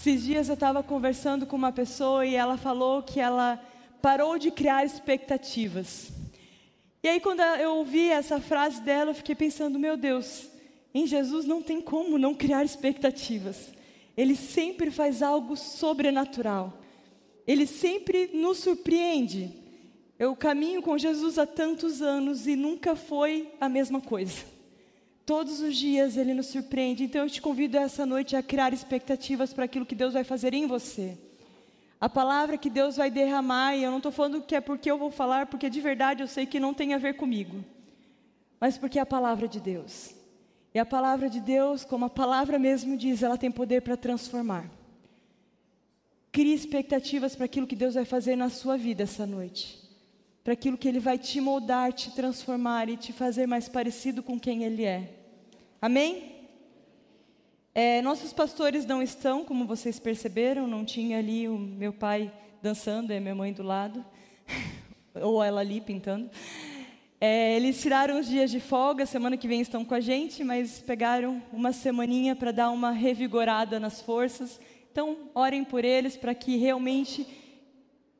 Esses dias eu estava conversando com uma pessoa e ela falou que ela parou de criar expectativas. E aí, quando eu ouvi essa frase dela, eu fiquei pensando: meu Deus, em Jesus não tem como não criar expectativas. Ele sempre faz algo sobrenatural. Ele sempre nos surpreende. Eu caminho com Jesus há tantos anos e nunca foi a mesma coisa. Todos os dias ele nos surpreende. Então eu te convido essa noite a criar expectativas para aquilo que Deus vai fazer em você. A palavra que Deus vai derramar, e eu não estou falando que é porque eu vou falar, porque de verdade eu sei que não tem a ver comigo, mas porque é a palavra de Deus. E a palavra de Deus, como a palavra mesmo diz, ela tem poder para transformar. Crie expectativas para aquilo que Deus vai fazer na sua vida essa noite. Para aquilo que Ele vai te moldar, te transformar e te fazer mais parecido com quem Ele é. Amém? É, nossos pastores não estão, como vocês perceberam, não tinha ali o meu pai dançando e a minha mãe do lado, ou ela ali pintando. É, eles tiraram os dias de folga, semana que vem estão com a gente, mas pegaram uma semaninha para dar uma revigorada nas forças. Então, orem por eles para que realmente.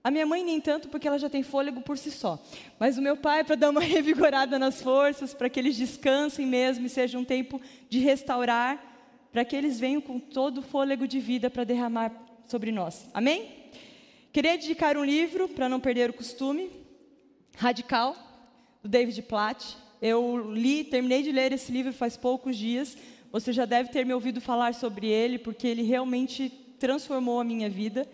A minha mãe nem tanto, porque ela já tem fôlego por si só. Mas o meu pai, para dar uma revigorada nas forças, para que eles descansem mesmo e seja um tempo de restaurar, para que eles venham com todo o fôlego de vida para derramar sobre nós. Amém? Queria dedicar um livro, para não perder o costume, Radical do David Platt. Eu li, terminei de ler esse livro faz poucos dias. Você já deve ter me ouvido falar sobre ele, porque ele realmente transformou a minha vida.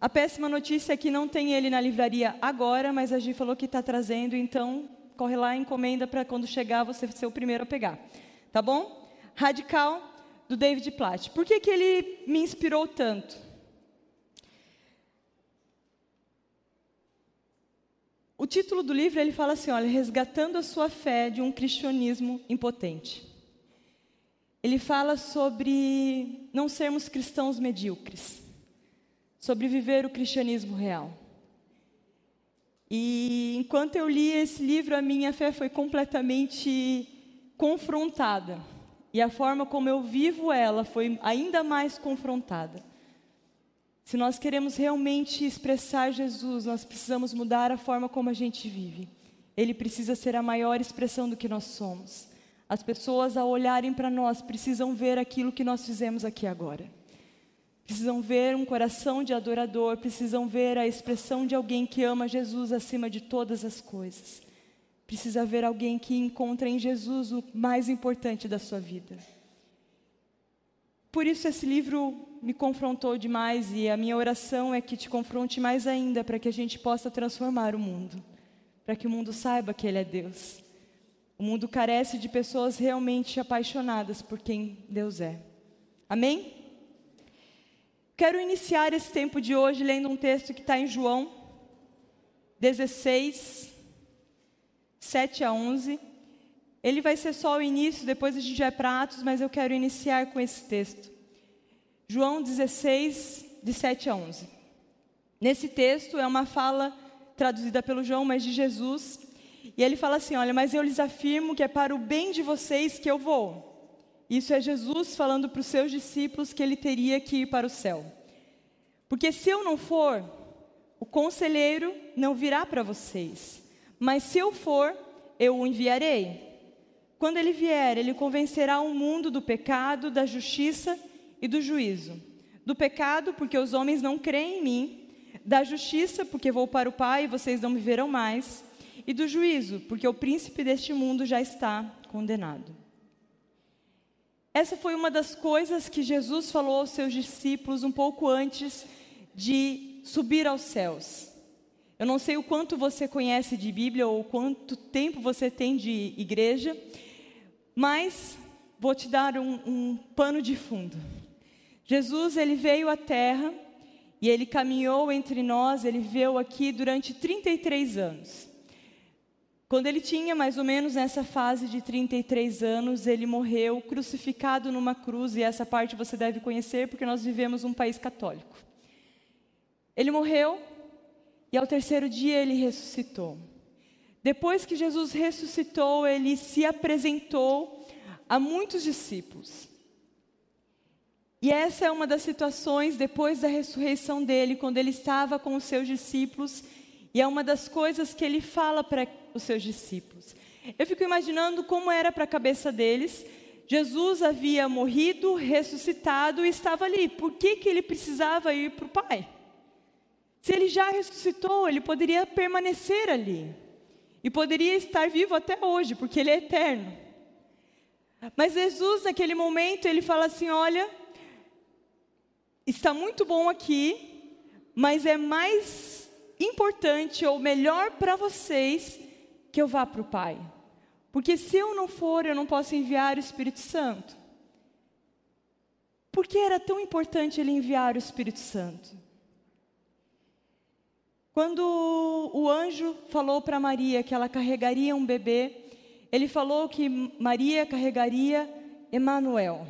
A péssima notícia é que não tem ele na livraria agora, mas a Gi falou que está trazendo, então corre lá, encomenda para quando chegar você ser o primeiro a pegar. Tá bom? Radical, do David Platt. Por que, que ele me inspirou tanto? O título do livro ele fala assim, olha, resgatando a sua fé de um cristianismo impotente. Ele fala sobre não sermos cristãos medíocres, sobre viver o cristianismo real. E enquanto eu li esse livro, a minha fé foi completamente confrontada. E a forma como eu vivo ela foi ainda mais confrontada. Se nós queremos realmente expressar Jesus, nós precisamos mudar a forma como a gente vive. Ele precisa ser a maior expressão do que nós somos. As pessoas, ao olharem para nós, precisam ver aquilo que nós fizemos aqui agora. Precisam ver um coração de adorador, precisam ver a expressão de alguém que ama Jesus acima de todas as coisas. Precisa ver alguém que encontra em Jesus o mais importante da sua vida. Por isso esse livro me confrontou demais e a minha oração é que te confronte mais ainda para que a gente possa transformar o mundo, para que o mundo saiba que Ele é Deus. O mundo carece de pessoas realmente apaixonadas por quem Deus é. Amém? Quero iniciar esse tempo de hoje lendo um texto que está em João 16, 7 a 11. Ele vai ser só o início, depois a gente vai para Atos, mas eu quero iniciar com esse texto. João 16, de 7 a 11. Nesse texto é uma fala traduzida pelo João, mas de Jesus. E ele fala assim: Olha, mas eu lhes afirmo que é para o bem de vocês que eu vou. Isso é Jesus falando para os seus discípulos que ele teria que ir para o céu. Porque se eu não for, o conselheiro não virá para vocês. Mas se eu for, eu o enviarei. Quando ele vier, ele convencerá o mundo do pecado, da justiça e do juízo. Do pecado, porque os homens não creem em mim. Da justiça, porque vou para o Pai e vocês não me verão mais. E do juízo, porque o príncipe deste mundo já está condenado. Essa foi uma das coisas que Jesus falou aos seus discípulos um pouco antes de subir aos céus. Eu não sei o quanto você conhece de Bíblia ou quanto tempo você tem de igreja, mas vou te dar um, um pano de fundo. Jesus, ele veio à terra e ele caminhou entre nós, ele viveu aqui durante 33 anos. Quando ele tinha mais ou menos nessa fase de 33 anos, ele morreu crucificado numa cruz, e essa parte você deve conhecer porque nós vivemos um país católico. Ele morreu e ao terceiro dia ele ressuscitou. Depois que Jesus ressuscitou, ele se apresentou a muitos discípulos. E essa é uma das situações depois da ressurreição dele, quando ele estava com os seus discípulos, e é uma das coisas que ele fala para os seus discípulos. Eu fico imaginando como era para a cabeça deles. Jesus havia morrido, ressuscitado e estava ali. Por que, que ele precisava ir para o Pai? Se ele já ressuscitou, ele poderia permanecer ali. E poderia estar vivo até hoje, porque ele é eterno. Mas Jesus, naquele momento, ele fala assim: Olha, está muito bom aqui, mas é mais importante ou melhor para vocês que eu vá para o Pai. Porque se eu não for, eu não posso enviar o Espírito Santo. Por que era tão importante ele enviar o Espírito Santo? Quando o anjo falou para Maria que ela carregaria um bebê, ele falou que Maria carregaria Emanuel,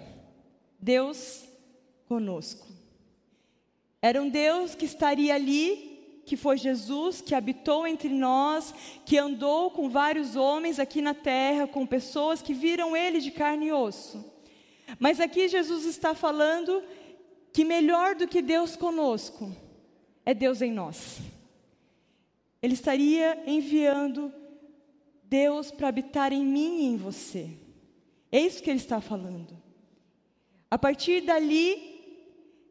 Deus conosco. Era um Deus que estaria ali, que foi Jesus, que habitou entre nós, que andou com vários homens aqui na terra, com pessoas que viram ele de carne e osso. Mas aqui Jesus está falando que melhor do que Deus conosco é Deus em nós. Ele estaria enviando Deus para habitar em mim e em você. É isso que ele está falando. A partir dali,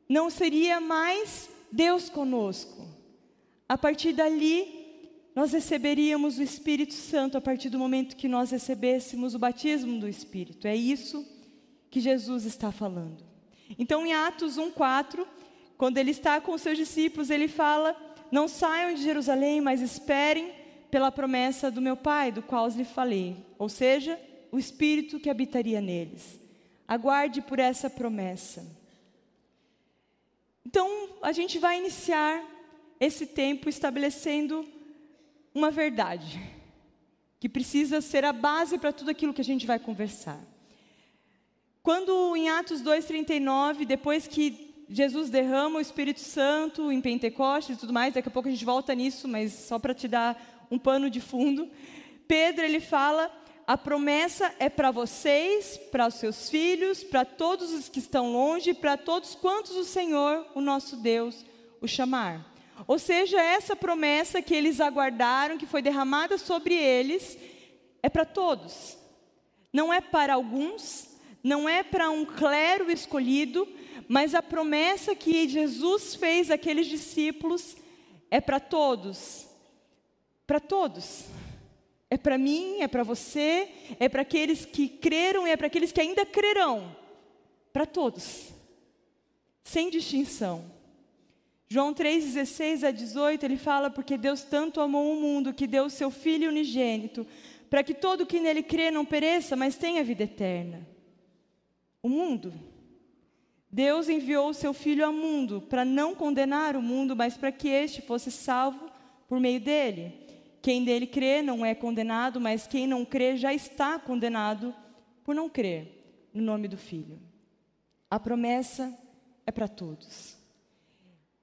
não seria mais Deus conosco. A partir dali, nós receberíamos o Espírito Santo a partir do momento que nós recebêssemos o batismo do Espírito. É isso que Jesus está falando. Então, em Atos 1:4, quando ele está com os seus discípulos, ele fala: "Não saiam de Jerusalém, mas esperem pela promessa do meu Pai, do qual lhe falei, ou seja, o Espírito que habitaria neles. Aguarde por essa promessa." Então, a gente vai iniciar esse tempo estabelecendo uma verdade, que precisa ser a base para tudo aquilo que a gente vai conversar. Quando em Atos 2,39, depois que Jesus derrama o Espírito Santo em Pentecostes e tudo mais, daqui a pouco a gente volta nisso, mas só para te dar um pano de fundo, Pedro ele fala a promessa é para vocês, para os seus filhos, para todos os que estão longe, para todos quantos o Senhor, o nosso Deus, o chamar. Ou seja, essa promessa que eles aguardaram, que foi derramada sobre eles, é para todos. Não é para alguns, não é para um clero escolhido, mas a promessa que Jesus fez àqueles discípulos é para todos. Para todos. É para mim, é para você, é para aqueles que creram e é para aqueles que ainda crerão. Para todos. Sem distinção. João 3,16 a 18, ele fala: Porque Deus tanto amou o mundo que deu o seu Filho unigênito, para que todo que nele crê não pereça, mas tenha vida eterna. O mundo. Deus enviou o seu Filho ao mundo para não condenar o mundo, mas para que este fosse salvo por meio dele. Quem dele crê não é condenado, mas quem não crê já está condenado por não crer no nome do Filho. A promessa é para todos.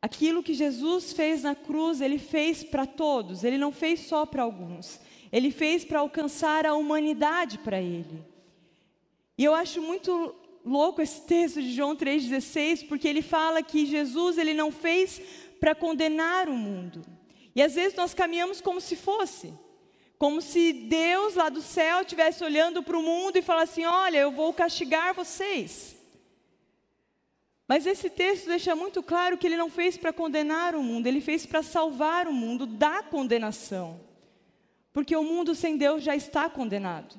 Aquilo que Jesus fez na cruz, ele fez para todos, ele não fez só para alguns. Ele fez para alcançar a humanidade para ele. E eu acho muito louco esse texto de João 3,16, porque ele fala que Jesus ele não fez para condenar o mundo, e às vezes nós caminhamos como se fosse, como se Deus lá do céu estivesse olhando para o mundo e falasse assim: Olha, eu vou castigar vocês. Mas esse texto deixa muito claro que ele não fez para condenar o mundo, ele fez para salvar o mundo da condenação. Porque o mundo sem Deus já está condenado.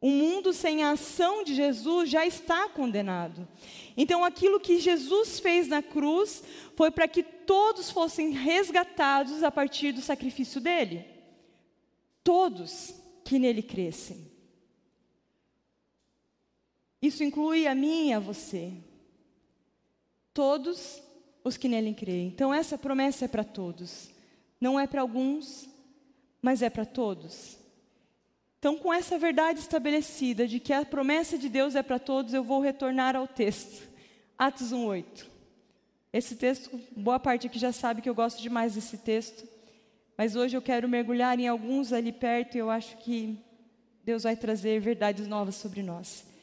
O mundo sem a ação de Jesus já está condenado. Então, aquilo que Jesus fez na cruz foi para que todos fossem resgatados a partir do sacrifício dele. Todos que nele crescem. Isso inclui a mim e a você. Todos os que nele creem. Então, essa promessa é para todos. Não é para alguns, mas é para todos. Então, com essa verdade estabelecida de que a promessa de Deus é para todos, eu vou retornar ao texto. Atos 1:8. Esse texto, boa parte aqui já sabe que eu gosto demais desse texto, mas hoje eu quero mergulhar em alguns ali perto e eu acho que Deus vai trazer verdades novas sobre nós.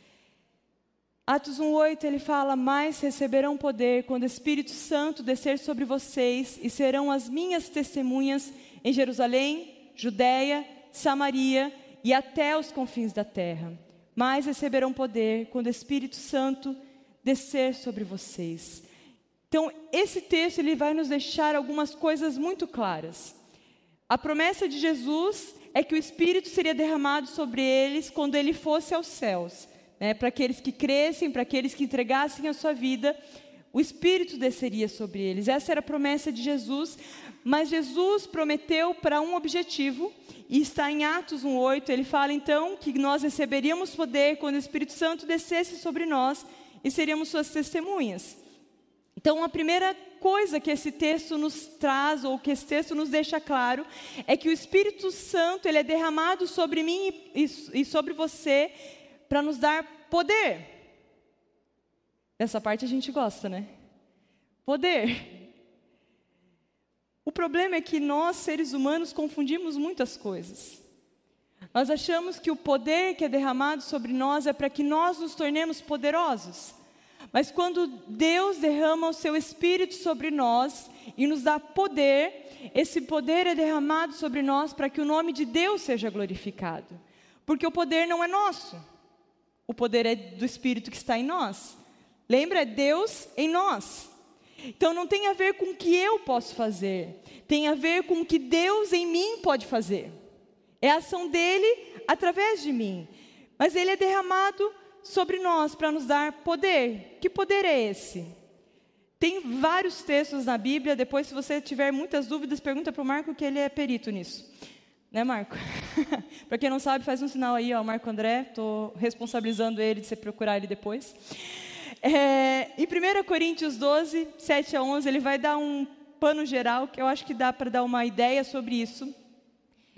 Atos 1:8 ele fala: "Mais receberão poder quando o Espírito Santo descer sobre vocês e serão as minhas testemunhas em Jerusalém, Judéia, Samaria e até os confins da terra. Mais receberão poder quando o Espírito Santo descer sobre vocês." Então, esse texto ele vai nos deixar algumas coisas muito claras. A promessa de Jesus é que o Espírito seria derramado sobre eles quando ele fosse aos céus né, para aqueles que crescem, para aqueles que entregassem a sua vida, o Espírito desceria sobre eles. Essa era a promessa de Jesus, mas Jesus prometeu para um objetivo, e está em Atos 1,8. Ele fala então que nós receberíamos poder quando o Espírito Santo descesse sobre nós e seríamos suas testemunhas. Então, a primeira coisa que esse texto nos traz, ou que esse texto nos deixa claro, é que o Espírito Santo ele é derramado sobre mim e, e sobre você para nos dar poder. Essa parte a gente gosta, né? Poder. O problema é que nós, seres humanos, confundimos muitas coisas. Nós achamos que o poder que é derramado sobre nós é para que nós nos tornemos poderosos. Mas quando Deus derrama o seu Espírito sobre nós e nos dá poder, esse poder é derramado sobre nós para que o nome de Deus seja glorificado. Porque o poder não é nosso. O poder é do Espírito que está em nós. Lembra? É Deus em nós. Então não tem a ver com o que eu posso fazer, tem a ver com o que Deus em mim pode fazer. É a ação dele através de mim. Mas ele é derramado sobre nós para nos dar poder. Que poder é esse? Tem vários textos na Bíblia, depois se você tiver muitas dúvidas, pergunta para o Marco que ele é perito nisso. Né, Marco? Para quem não sabe, faz um sinal aí, ó, Marco André. Estou responsabilizando ele de você procurar ele depois. É, em 1 Coríntios 12, 7 a 11, ele vai dar um pano geral, que eu acho que dá para dar uma ideia sobre isso.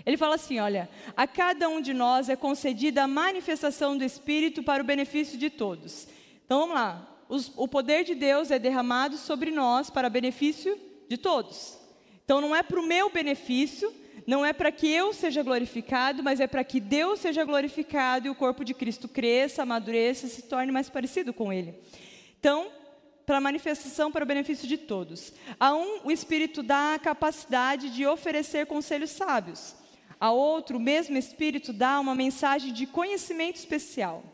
Ele fala assim: olha, a cada um de nós é concedida a manifestação do Espírito para o benefício de todos. Então vamos lá. Os, o poder de Deus é derramado sobre nós para benefício de todos. Então não é para o meu benefício, não é para que eu seja glorificado, mas é para que Deus seja glorificado e o corpo de Cristo cresça, amadureça e se torne mais parecido com Ele. Então, para manifestação para o benefício de todos. A um, o Espírito dá a capacidade de oferecer conselhos sábios. A outro, o mesmo Espírito dá uma mensagem de conhecimento especial.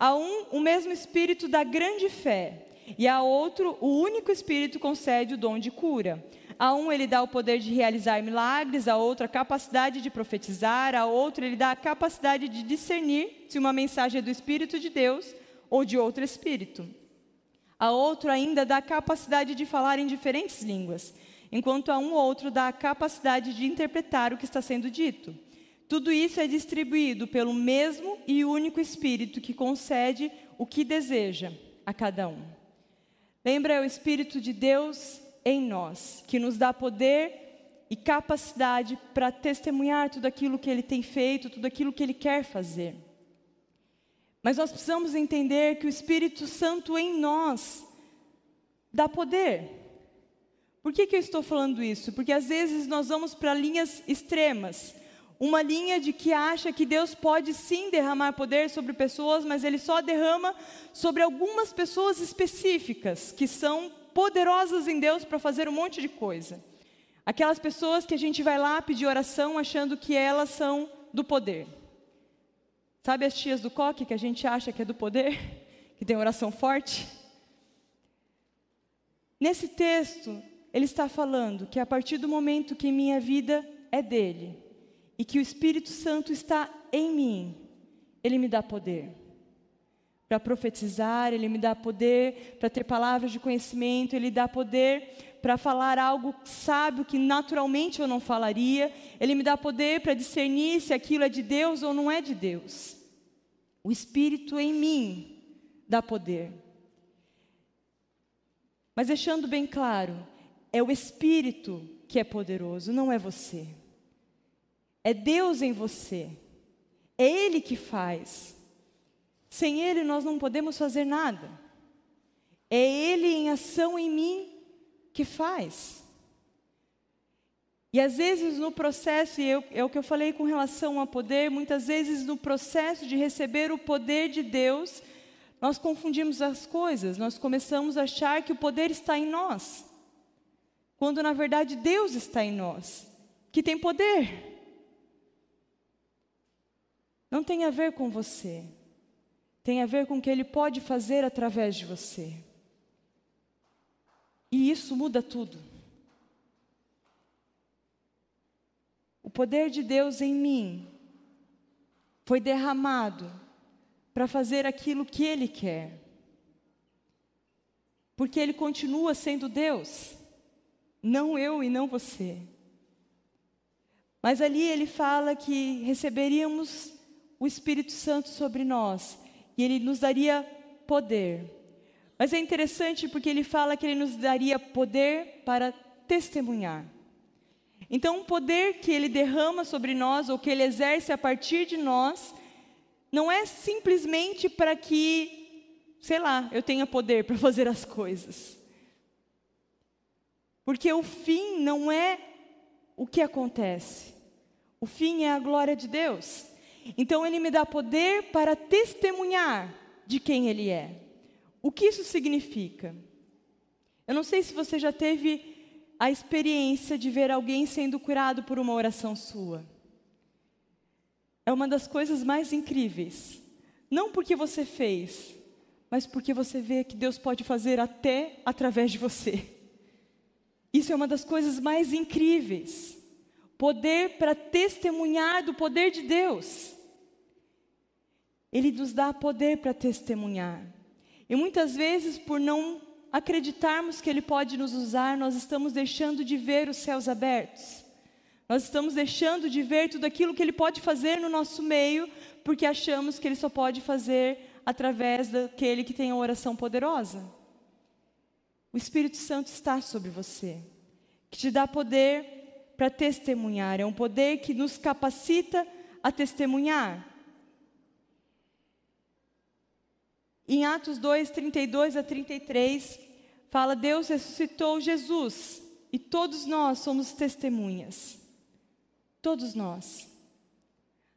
A um, o mesmo Espírito dá grande fé. E a outro, o único Espírito concede o dom de cura. A um ele dá o poder de realizar milagres, a outro a capacidade de profetizar, a outro ele dá a capacidade de discernir se uma mensagem é do Espírito de Deus ou de outro Espírito. A outro ainda dá a capacidade de falar em diferentes línguas, enquanto a um outro dá a capacidade de interpretar o que está sendo dito. Tudo isso é distribuído pelo mesmo e único Espírito que concede o que deseja a cada um. Lembra, é o Espírito de Deus em nós, que nos dá poder e capacidade para testemunhar tudo aquilo que Ele tem feito, tudo aquilo que Ele quer fazer. Mas nós precisamos entender que o Espírito Santo em nós dá poder. Por que, que eu estou falando isso? Porque às vezes nós vamos para linhas extremas. Uma linha de que acha que Deus pode sim derramar poder sobre pessoas, mas Ele só derrama sobre algumas pessoas específicas, que são poderosas em Deus para fazer um monte de coisa. Aquelas pessoas que a gente vai lá pedir oração achando que elas são do poder. Sabe as tias do coque que a gente acha que é do poder? Que tem oração forte? Nesse texto, ele está falando que a partir do momento que minha vida é dele e que o Espírito Santo está em mim, ele me dá poder para profetizar, Ele me dá poder para ter palavras de conhecimento, Ele dá poder para falar algo sábio que naturalmente eu não falaria, Ele me dá poder para discernir se aquilo é de Deus ou não é de Deus. O Espírito em mim dá poder. Mas deixando bem claro, é o Espírito que é poderoso, não é você. É Deus em você. É Ele que faz. Sem Ele nós não podemos fazer nada. É Ele em ação em mim que faz. E às vezes no processo, e eu, é o que eu falei com relação ao poder, muitas vezes no processo de receber o poder de Deus, nós confundimos as coisas, nós começamos a achar que o poder está em nós, quando na verdade Deus está em nós, que tem poder. Não tem a ver com você, tem a ver com o que Ele pode fazer através de você. E isso muda tudo. O poder de Deus em mim foi derramado para fazer aquilo que Ele quer. Porque Ele continua sendo Deus, não eu e não você. Mas ali Ele fala que receberíamos o Espírito Santo sobre nós e Ele nos daria poder. Mas é interessante porque Ele fala que Ele nos daria poder para testemunhar. Então, o poder que Ele derrama sobre nós, ou que Ele exerce a partir de nós, não é simplesmente para que, sei lá, eu tenha poder para fazer as coisas. Porque o fim não é o que acontece, o fim é a glória de Deus. Então Ele me dá poder para testemunhar de quem Ele é. O que isso significa? Eu não sei se você já teve a experiência de ver alguém sendo curado por uma oração sua é uma das coisas mais incríveis. Não porque você fez, mas porque você vê que Deus pode fazer até através de você. Isso é uma das coisas mais incríveis. Poder para testemunhar do poder de Deus. Ele nos dá poder para testemunhar. E muitas vezes, por não acreditarmos que Ele pode nos usar, nós estamos deixando de ver os céus abertos. Nós estamos deixando de ver tudo aquilo que Ele pode fazer no nosso meio, porque achamos que Ele só pode fazer através daquele que tem a oração poderosa. O Espírito Santo está sobre você, que te dá poder para testemunhar, é um poder que nos capacita a testemunhar. Em Atos 2, 32 a 33, fala: Deus ressuscitou Jesus e todos nós somos testemunhas. Todos nós.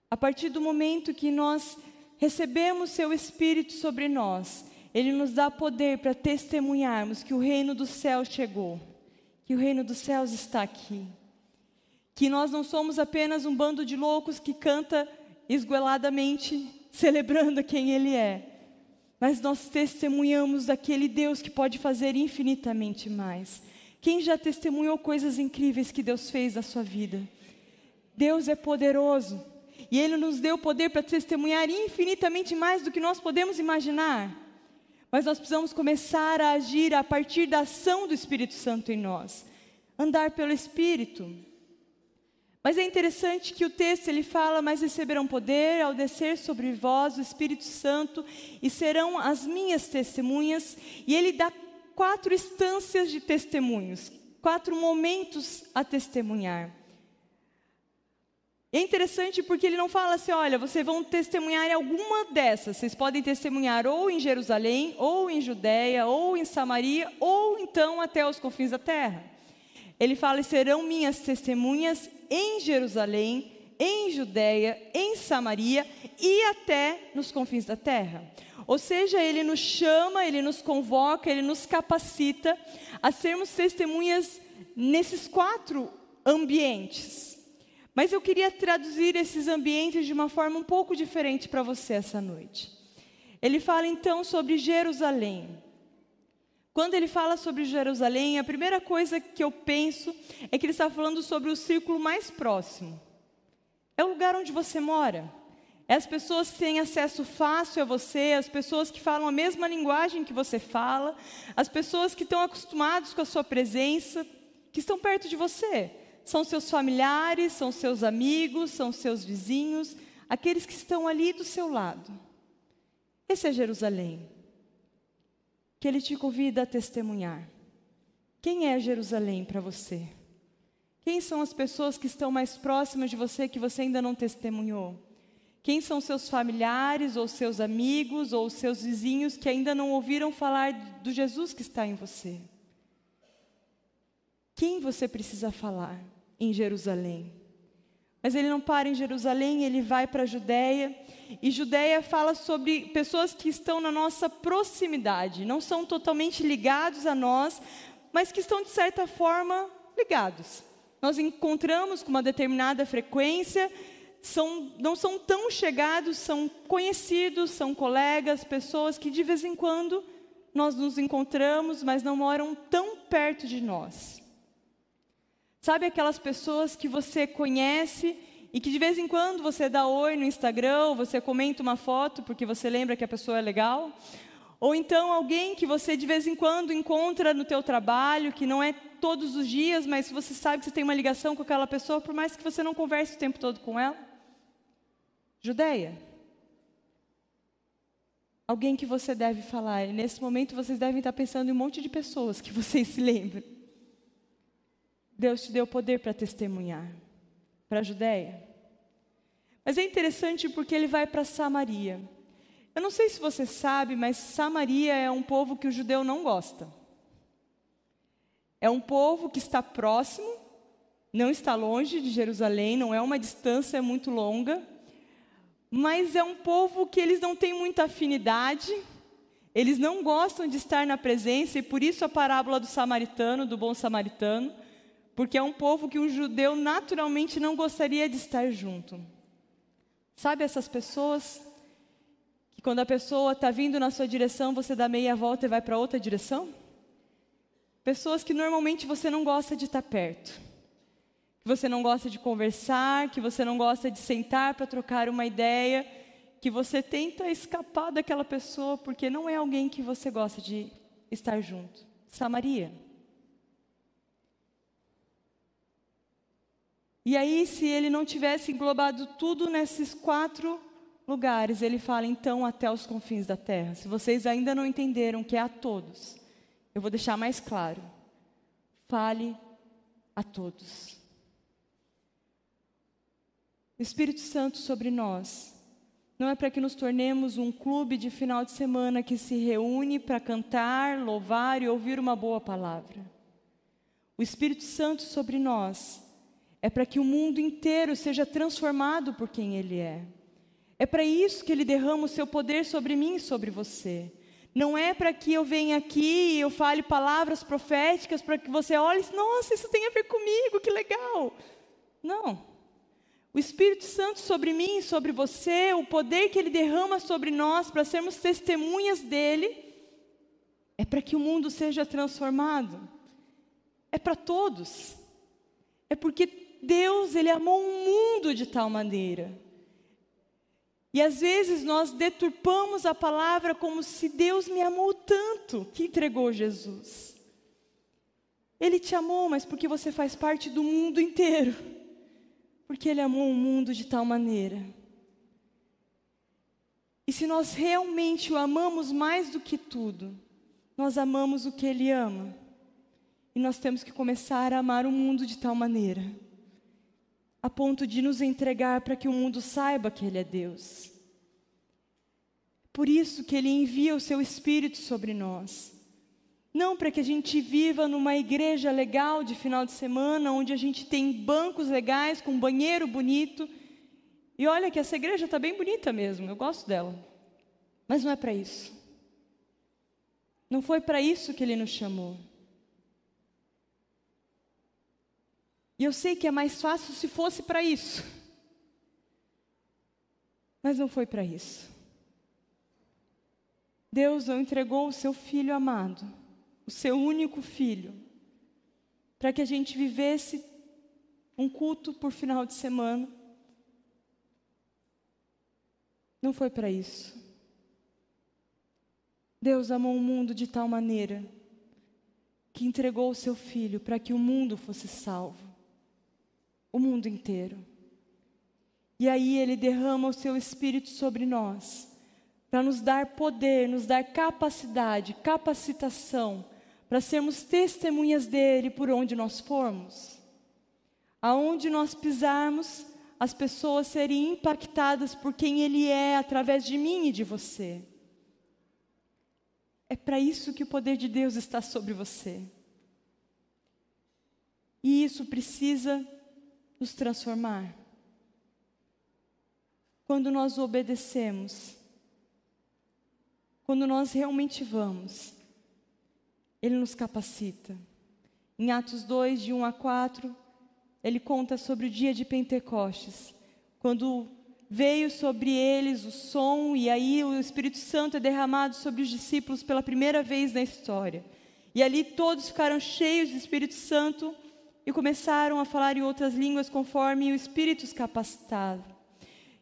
A partir do momento que nós recebemos Seu Espírito sobre nós, Ele nos dá poder para testemunharmos que o reino dos céus chegou, que o reino dos céus está aqui. Que nós não somos apenas um bando de loucos que canta esgoeladamente, celebrando quem Ele é, mas nós testemunhamos daquele Deus que pode fazer infinitamente mais. Quem já testemunhou coisas incríveis que Deus fez na sua vida? Deus é poderoso e Ele nos deu poder para testemunhar infinitamente mais do que nós podemos imaginar. Mas nós precisamos começar a agir a partir da ação do Espírito Santo em nós, andar pelo Espírito. Mas é interessante que o texto ele fala: Mas receberão poder ao descer sobre vós o Espírito Santo e serão as minhas testemunhas. E ele dá quatro instâncias de testemunhos, quatro momentos a testemunhar. É interessante porque ele não fala assim, olha, vocês vão testemunhar em alguma dessas. Vocês podem testemunhar ou em Jerusalém, ou em Judéia, ou em Samaria, ou então até os confins da terra. Ele fala, serão minhas testemunhas em Jerusalém, em Judéia, em Samaria e até nos confins da terra. Ou seja, ele nos chama, ele nos convoca, ele nos capacita a sermos testemunhas nesses quatro ambientes. Mas eu queria traduzir esses ambientes de uma forma um pouco diferente para você essa noite. Ele fala então sobre Jerusalém. Quando ele fala sobre Jerusalém, a primeira coisa que eu penso é que ele está falando sobre o círculo mais próximo. É o lugar onde você mora. É as pessoas que têm acesso fácil a você, as pessoas que falam a mesma linguagem que você fala, as pessoas que estão acostumadas com a sua presença, que estão perto de você são seus familiares, são seus amigos, são seus vizinhos, aqueles que estão ali do seu lado. Esse é Jerusalém, que ele te convida a testemunhar. Quem é Jerusalém para você? Quem são as pessoas que estão mais próximas de você que você ainda não testemunhou? Quem são seus familiares, ou seus amigos, ou seus vizinhos que ainda não ouviram falar do Jesus que está em você? Quem você precisa falar em Jerusalém? Mas ele não para em Jerusalém, ele vai para a Judéia. E Judéia fala sobre pessoas que estão na nossa proximidade, não são totalmente ligados a nós, mas que estão de certa forma ligados. Nós encontramos com uma determinada frequência, são, não são tão chegados, são conhecidos, são colegas, pessoas que de vez em quando nós nos encontramos, mas não moram tão perto de nós. Sabe aquelas pessoas que você conhece e que de vez em quando você dá oi no Instagram, você comenta uma foto porque você lembra que a pessoa é legal? Ou então alguém que você de vez em quando encontra no teu trabalho, que não é todos os dias, mas você sabe que você tem uma ligação com aquela pessoa, por mais que você não converse o tempo todo com ela? Judeia. Alguém que você deve falar. E nesse momento vocês devem estar pensando em um monte de pessoas que vocês se lembram. Deus te deu poder para testemunhar. Para a Judéia. Mas é interessante porque ele vai para Samaria. Eu não sei se você sabe, mas Samaria é um povo que o judeu não gosta. É um povo que está próximo, não está longe de Jerusalém, não é uma distância muito longa, mas é um povo que eles não têm muita afinidade, eles não gostam de estar na presença, e por isso a parábola do samaritano, do bom samaritano, porque é um povo que um judeu naturalmente não gostaria de estar junto. Sabe essas pessoas que quando a pessoa está vindo na sua direção, você dá meia volta e vai para outra direção? Pessoas que normalmente você não gosta de estar perto, que você não gosta de conversar, que você não gosta de sentar para trocar uma ideia, que você tenta escapar daquela pessoa porque não é alguém que você gosta de estar junto. Samaria. E aí, se ele não tivesse englobado tudo nesses quatro lugares, ele fala então até os confins da terra. Se vocês ainda não entenderam que é a todos, eu vou deixar mais claro. Fale a todos. O Espírito Santo sobre nós não é para que nos tornemos um clube de final de semana que se reúne para cantar, louvar e ouvir uma boa palavra. O Espírito Santo sobre nós é para que o mundo inteiro seja transformado por quem Ele é. É para isso que Ele derrama o seu poder sobre mim e sobre você. Não é para que eu venha aqui e eu fale palavras proféticas para que você olhe e nossa, isso tem a ver comigo, que legal. Não. O Espírito Santo sobre mim e sobre você, o poder que Ele derrama sobre nós para sermos testemunhas dEle, é para que o mundo seja transformado. É para todos. Porque Deus, ele amou o mundo de tal maneira. E às vezes nós deturpamos a palavra como se Deus me amou tanto que entregou Jesus. Ele te amou, mas porque você faz parte do mundo inteiro. Porque ele amou o mundo de tal maneira. E se nós realmente o amamos mais do que tudo, nós amamos o que ele ama. E nós temos que começar a amar o mundo de tal maneira a ponto de nos entregar para que o mundo saiba que Ele é Deus. Por isso que Ele envia o Seu Espírito sobre nós. Não para que a gente viva numa igreja legal de final de semana, onde a gente tem bancos legais, com banheiro bonito. E olha que essa igreja está bem bonita mesmo, eu gosto dela. Mas não é para isso. Não foi para isso que Ele nos chamou. E eu sei que é mais fácil se fosse para isso. Mas não foi para isso. Deus não entregou o seu filho amado, o seu único filho, para que a gente vivesse um culto por final de semana. Não foi para isso. Deus amou o mundo de tal maneira que entregou o seu filho para que o mundo fosse salvo o mundo inteiro. E aí ele derrama o seu espírito sobre nós, para nos dar poder, nos dar capacidade, capacitação, para sermos testemunhas dele por onde nós formos. Aonde nós pisarmos, as pessoas serem impactadas por quem ele é através de mim e de você. É para isso que o poder de Deus está sobre você. E isso precisa nos transformar. quando nós obedecemos, quando nós realmente vamos, Ele nos capacita. Em Atos 2, de 1 a 4, ele conta sobre o dia de Pentecostes, quando veio sobre eles o som e aí o Espírito Santo é derramado sobre os discípulos pela primeira vez na história. E ali todos ficaram cheios do Espírito Santo e começaram a falar em outras línguas conforme o Espírito os capacitava.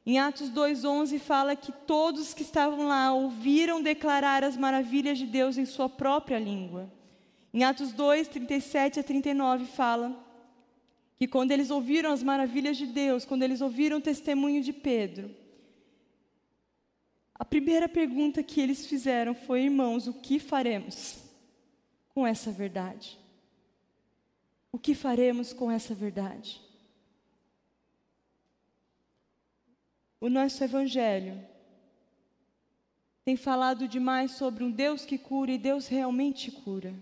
Em Atos 2:11 fala que todos que estavam lá ouviram declarar as maravilhas de Deus em sua própria língua. Em Atos 2:37 a 39 fala que quando eles ouviram as maravilhas de Deus, quando eles ouviram o testemunho de Pedro, a primeira pergunta que eles fizeram foi: "Irmãos, o que faremos com essa verdade?" O que faremos com essa verdade? O nosso Evangelho tem falado demais sobre um Deus que cura e Deus realmente cura,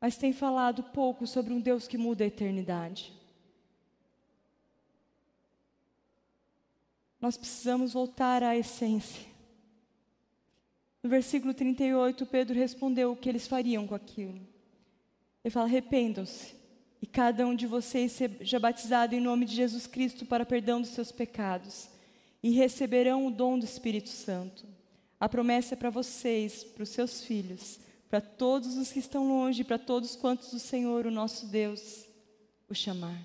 mas tem falado pouco sobre um Deus que muda a eternidade. Nós precisamos voltar à essência. No versículo 38, Pedro respondeu o que eles fariam com aquilo. Ele fala: arrependam-se, e cada um de vocês seja batizado em nome de Jesus Cristo para perdão dos seus pecados, e receberão o dom do Espírito Santo. A promessa é para vocês, para os seus filhos, para todos os que estão longe, para todos quantos o Senhor, o nosso Deus, o chamar.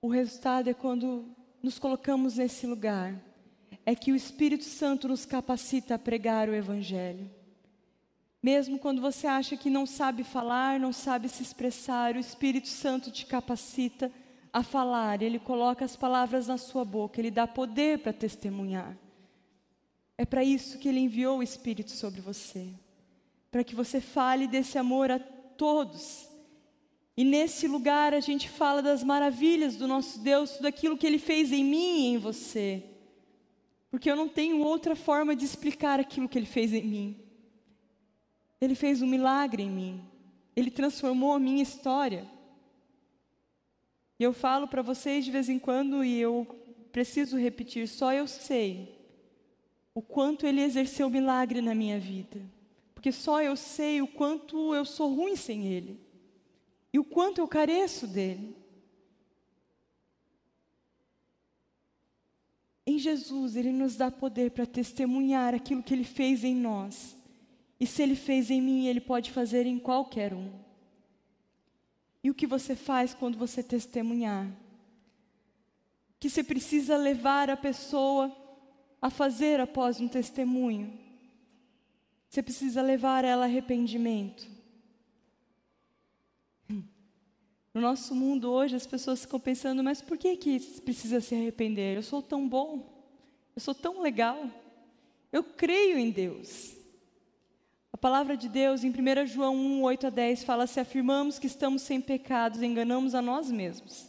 O resultado é quando nos colocamos nesse lugar, é que o Espírito Santo nos capacita a pregar o Evangelho. Mesmo quando você acha que não sabe falar, não sabe se expressar, o Espírito Santo te capacita a falar, ele coloca as palavras na sua boca, ele dá poder para testemunhar. É para isso que ele enviou o Espírito sobre você, para que você fale desse amor a todos. E nesse lugar a gente fala das maravilhas do nosso Deus, tudo aquilo que ele fez em mim e em você. Porque eu não tenho outra forma de explicar aquilo que ele fez em mim. Ele fez um milagre em mim. Ele transformou a minha história. E eu falo para vocês de vez em quando e eu preciso repetir, só eu sei o quanto ele exerceu milagre na minha vida. Porque só eu sei o quanto eu sou ruim sem ele. E o quanto eu careço dele. Em Jesus, ele nos dá poder para testemunhar aquilo que ele fez em nós. E se Ele fez em mim, Ele pode fazer em qualquer um. E o que você faz quando você testemunhar? Que você precisa levar a pessoa a fazer após um testemunho? Você precisa levar ela a arrependimento. No nosso mundo hoje, as pessoas ficam pensando: mas por que, que precisa se arrepender? Eu sou tão bom, eu sou tão legal, eu creio em Deus. Palavra de Deus em 1 João 1, 8 a 10 fala: Se afirmamos que estamos sem pecados, enganamos a nós mesmos,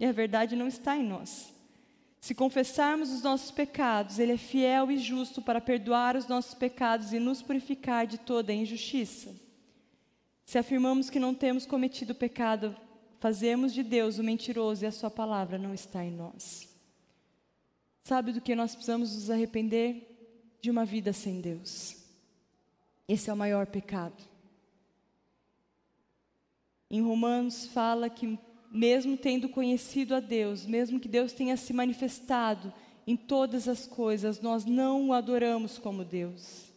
e a verdade não está em nós. Se confessarmos os nossos pecados, Ele é fiel e justo para perdoar os nossos pecados e nos purificar de toda a injustiça. Se afirmamos que não temos cometido pecado, fazemos de Deus o mentiroso e a Sua palavra não está em nós. Sabe do que nós precisamos nos arrepender? De uma vida sem Deus. Esse é o maior pecado. Em Romanos fala que, mesmo tendo conhecido a Deus, mesmo que Deus tenha se manifestado em todas as coisas, nós não o adoramos como Deus.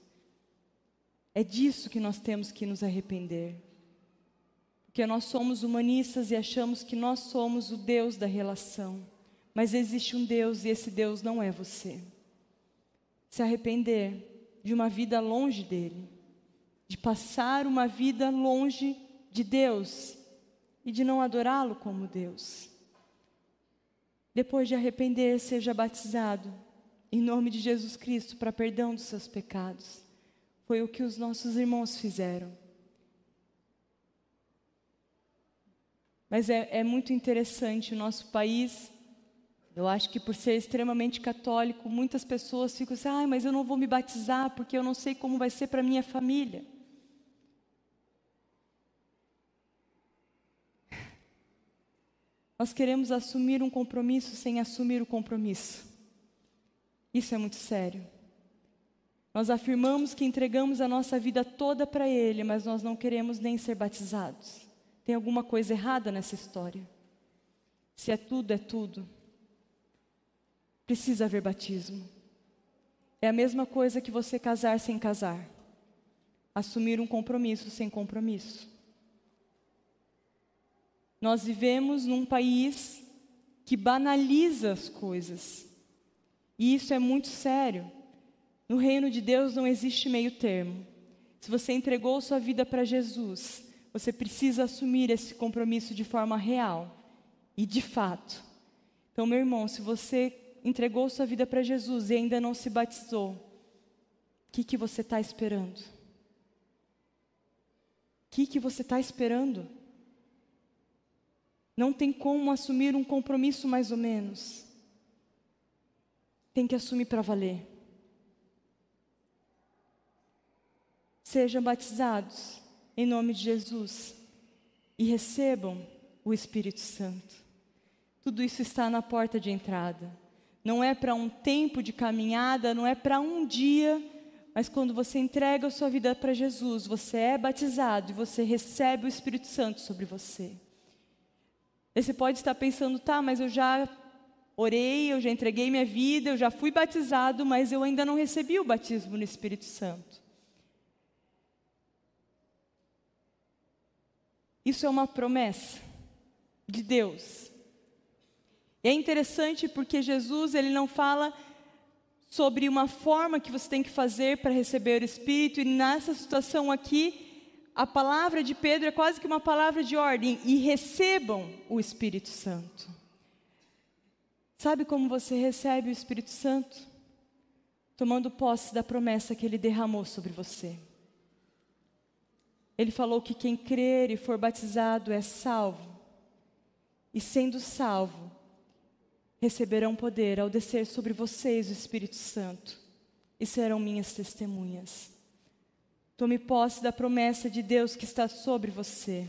É disso que nós temos que nos arrepender. Porque nós somos humanistas e achamos que nós somos o Deus da relação. Mas existe um Deus e esse Deus não é você. Se arrepender de uma vida longe dele de passar uma vida longe de Deus e de não adorá-lo como Deus. Depois de arrepender, seja batizado em nome de Jesus Cristo para perdão dos seus pecados. Foi o que os nossos irmãos fizeram. Mas é, é muito interessante o nosso país. Eu acho que por ser extremamente católico, muitas pessoas ficam assim: ah, mas eu não vou me batizar porque eu não sei como vai ser para minha família. Nós queremos assumir um compromisso sem assumir o compromisso. Isso é muito sério. Nós afirmamos que entregamos a nossa vida toda para Ele, mas nós não queremos nem ser batizados. Tem alguma coisa errada nessa história. Se é tudo, é tudo. Precisa haver batismo. É a mesma coisa que você casar sem casar. Assumir um compromisso sem compromisso. Nós vivemos num país que banaliza as coisas. E isso é muito sério. No reino de Deus não existe meio termo. Se você entregou sua vida para Jesus, você precisa assumir esse compromisso de forma real e de fato. Então, meu irmão, se você entregou sua vida para Jesus e ainda não se batizou, o que, que você está esperando? O que, que você está esperando? Não tem como assumir um compromisso mais ou menos. Tem que assumir para valer. Sejam batizados em nome de Jesus e recebam o Espírito Santo. Tudo isso está na porta de entrada. Não é para um tempo de caminhada, não é para um dia, mas quando você entrega a sua vida para Jesus, você é batizado e você recebe o Espírito Santo sobre você. E você pode estar pensando, tá, mas eu já orei, eu já entreguei minha vida, eu já fui batizado, mas eu ainda não recebi o batismo no Espírito Santo. Isso é uma promessa de Deus. É interessante porque Jesus ele não fala sobre uma forma que você tem que fazer para receber o Espírito, e nessa situação aqui, a palavra de Pedro é quase que uma palavra de ordem, e recebam o Espírito Santo. Sabe como você recebe o Espírito Santo? Tomando posse da promessa que ele derramou sobre você. Ele falou que quem crer e for batizado é salvo, e sendo salvo, receberão poder ao descer sobre vocês o Espírito Santo, e serão minhas testemunhas. Tome posse da promessa de Deus que está sobre você,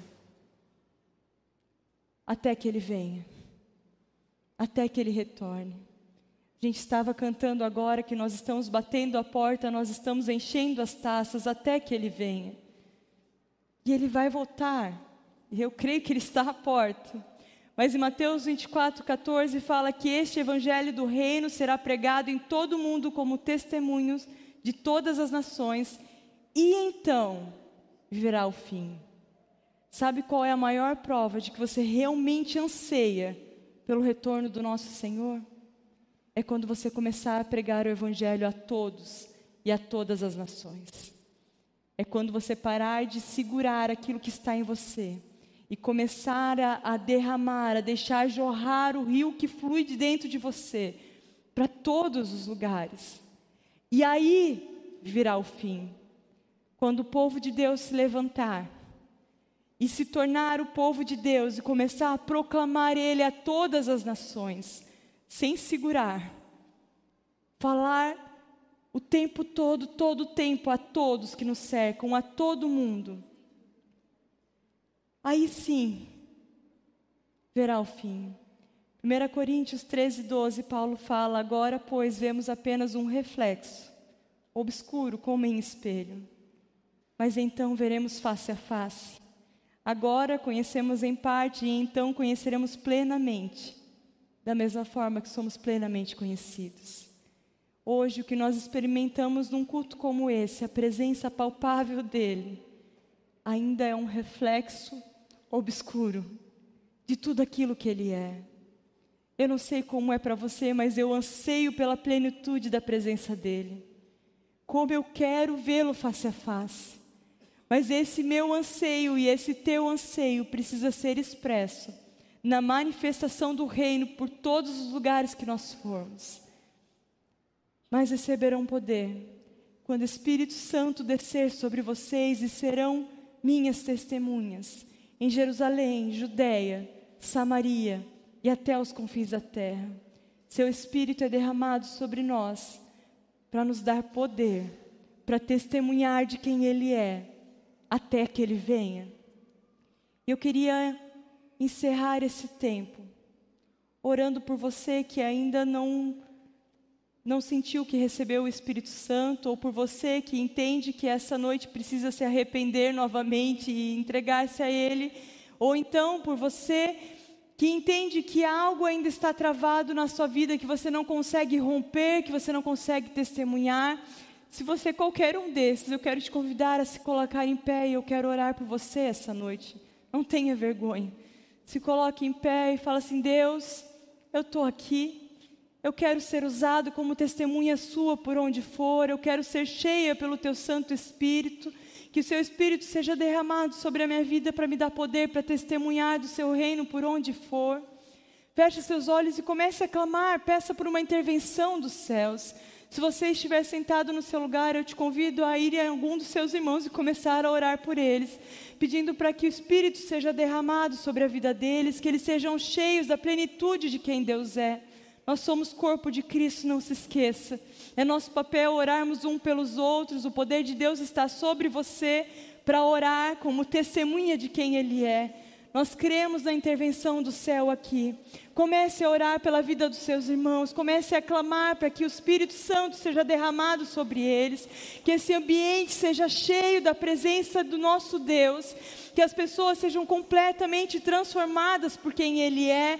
até que Ele venha, até que Ele retorne. A gente estava cantando agora que nós estamos batendo a porta, nós estamos enchendo as taças até que Ele venha. E ele vai voltar. E eu creio que ele está à porta. Mas em Mateus 24, 14 fala que este evangelho do reino será pregado em todo o mundo como testemunhos de todas as nações, e então virá o fim. Sabe qual é a maior prova de que você realmente anseia pelo retorno do nosso Senhor? É quando você começar a pregar o evangelho a todos e a todas as nações. É quando você parar de segurar aquilo que está em você e começar a, a derramar, a deixar jorrar o rio que flui de dentro de você para todos os lugares. E aí virá o fim. Quando o povo de Deus se levantar e se tornar o povo de Deus e começar a proclamar Ele a todas as nações, sem segurar, falar o tempo todo, todo o tempo, a todos que nos cercam, a todo mundo. Aí sim, verá o fim. 1 Coríntios 13, 12, Paulo fala: Agora, pois, vemos apenas um reflexo, obscuro como em espelho. Mas então veremos face a face. Agora conhecemos em parte e então conheceremos plenamente, da mesma forma que somos plenamente conhecidos. Hoje, o que nós experimentamos num culto como esse, a presença palpável dEle, ainda é um reflexo obscuro de tudo aquilo que Ele é. Eu não sei como é para você, mas eu anseio pela plenitude da presença dEle. Como eu quero vê-lo face a face. Mas esse meu anseio e esse teu anseio precisa ser expresso na manifestação do reino por todos os lugares que nós formos mas receberão poder quando o Espírito Santo descer sobre vocês e serão minhas testemunhas em Jerusalém, Judéia, Samaria e até os confins da terra. Seu Espírito é derramado sobre nós para nos dar poder, para testemunhar de quem Ele é, até que Ele venha. Eu queria encerrar esse tempo orando por você que ainda não não sentiu que recebeu o Espírito Santo, ou por você que entende que essa noite precisa se arrepender novamente e entregar-se a Ele, ou então por você que entende que algo ainda está travado na sua vida, que você não consegue romper, que você não consegue testemunhar. Se você é qualquer um desses, eu quero te convidar a se colocar em pé e eu quero orar por você essa noite. Não tenha vergonha. Se coloque em pé e fala assim: Deus, eu estou aqui. Eu quero ser usado como testemunha sua por onde for. Eu quero ser cheia pelo teu Santo Espírito. Que o seu Espírito seja derramado sobre a minha vida para me dar poder para testemunhar do seu reino por onde for. Feche seus olhos e comece a clamar. Peça por uma intervenção dos céus. Se você estiver sentado no seu lugar, eu te convido a ir em algum dos seus irmãos e começar a orar por eles, pedindo para que o Espírito seja derramado sobre a vida deles, que eles sejam cheios da plenitude de quem Deus é. Nós somos corpo de Cristo, não se esqueça. É nosso papel orarmos um pelos outros. O poder de Deus está sobre você para orar como testemunha de quem Ele é. Nós cremos na intervenção do céu aqui. Comece a orar pela vida dos seus irmãos, comece a clamar para que o Espírito Santo seja derramado sobre eles, que esse ambiente seja cheio da presença do nosso Deus, que as pessoas sejam completamente transformadas por quem Ele é,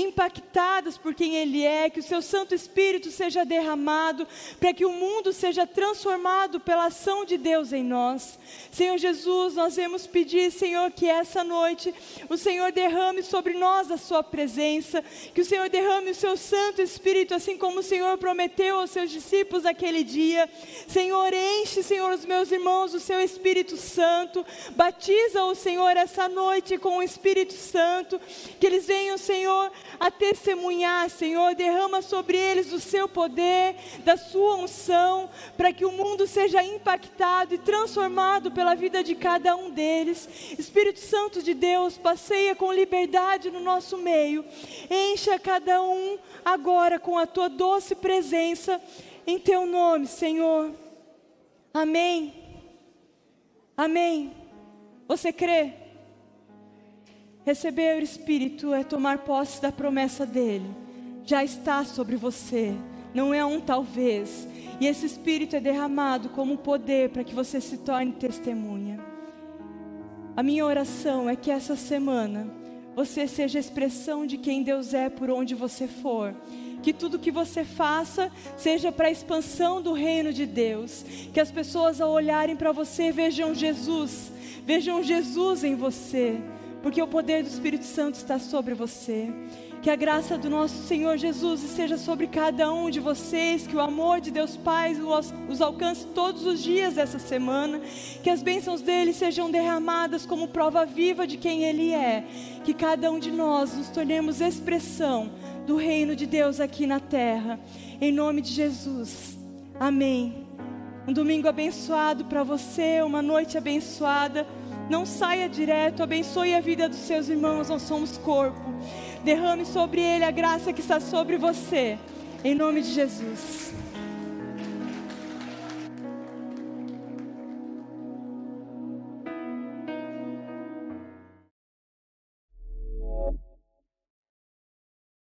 impactadas por quem Ele é, que o Seu Santo Espírito seja derramado, para que o mundo seja transformado pela ação de Deus em nós. Senhor Jesus, nós vamos pedir, Senhor, que essa noite o Senhor derrame sobre nós a Sua presença, que o Senhor derrame o Seu Santo Espírito, assim como o Senhor prometeu aos Seus discípulos naquele dia. Senhor, enche, Senhor, os meus irmãos, o Seu Espírito Santo, batiza o Senhor essa noite com o Espírito Santo, que eles venham, Senhor, a testemunhar, Senhor. Derrama sobre eles o seu poder, da sua unção, para que o mundo seja impactado e transformado pela vida de cada um deles. Espírito Santo de Deus, passeia com liberdade no nosso meio. Encha cada um agora com a tua doce presença, em teu nome, Senhor. Amém. Amém. Você crê? Receber o Espírito é tomar posse da promessa dele. Já está sobre você, não é um talvez. E esse Espírito é derramado como poder para que você se torne testemunha. A minha oração é que essa semana você seja expressão de quem Deus é por onde você for. Que tudo que você faça seja para a expansão do reino de Deus. Que as pessoas ao olharem para você vejam Jesus, vejam Jesus em você porque o poder do Espírito Santo está sobre você. Que a graça do nosso Senhor Jesus esteja sobre cada um de vocês, que o amor de Deus Pai os alcance todos os dias dessa semana, que as bênçãos dele sejam derramadas como prova viva de quem ele é, que cada um de nós nos tornemos expressão do reino de Deus aqui na terra, em nome de Jesus. Amém. Um domingo abençoado para você, uma noite abençoada. Não saia direto, abençoe a vida dos seus irmãos, nós somos corpo. Derrame sobre ele a graça que está sobre você. Em nome de Jesus.